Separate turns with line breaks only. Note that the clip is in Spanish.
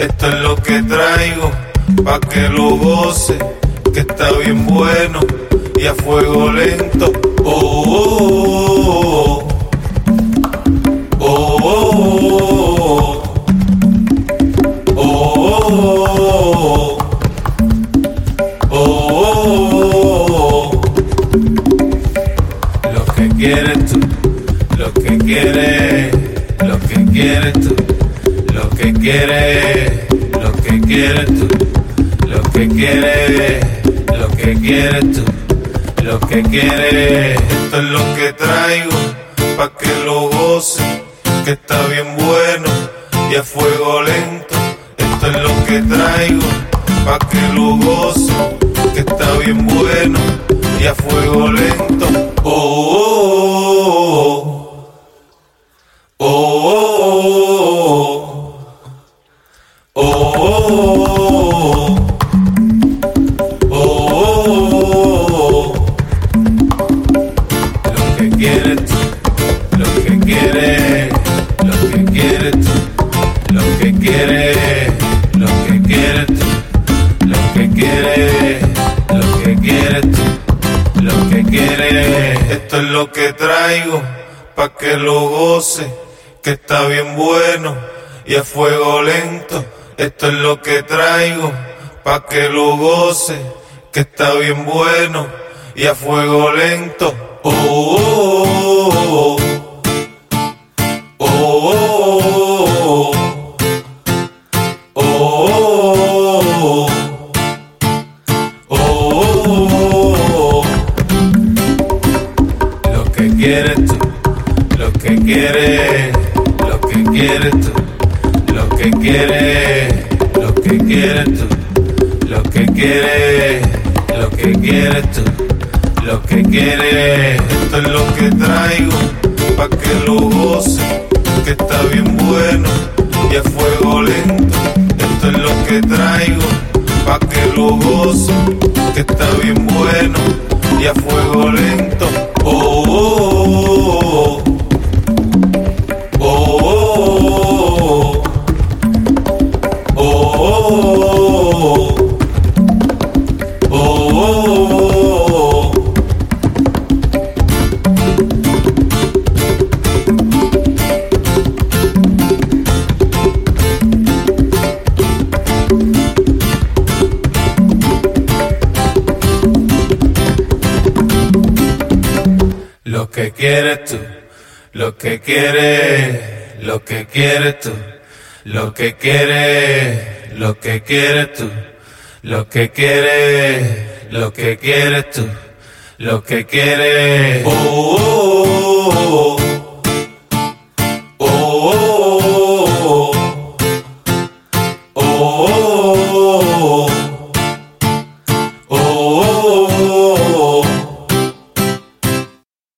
Esto es lo que traigo, pa' que lo goce, que está bien bueno y a fuego lento. Oh, oh, oh, oh. oh, oh, oh oh, lo que Quieres tú, lo que quieres, lo que quieres tú que quieres, lo que quieres tú, lo que quieres, lo que quieres tú, lo que quieres. Esto es lo que traigo, pa' que lo goce, que está bien bueno y a fuego lento. Esto es lo que traigo, pa' que lo goce, que está bien bueno y a fuego lento. Oh, oh, oh, oh, Lo que quieres tú, lo que quieres, lo que quieres tú, lo que quieres, lo que quieres tú, lo que quieres, lo que quieres tú, lo que quieres. Esto es lo que traigo, pa' que lo goce, que está bien bueno y a fuego lento. Esto es lo que traigo, pa' que lo goce, que está bien bueno y a fuego lento oh, oh, oh, oh, oh, lo que quieres tú, lo que quieres, lo que quieres tú, lo que quieres, lo que quieres tú, lo que quieres, lo que quieres tú lo que quieres. Esto es lo que traigo, pa' que lo goce, que está bien bueno y a fuego lento. Esto es lo que traigo, pa' que lo goce, Lo que quieres tú, lo que quieres, lo que quieres tú, lo que quieres, lo que quieres tú, lo que quieres, lo que quieres tú, lo que quieres. Oh, oh, oh,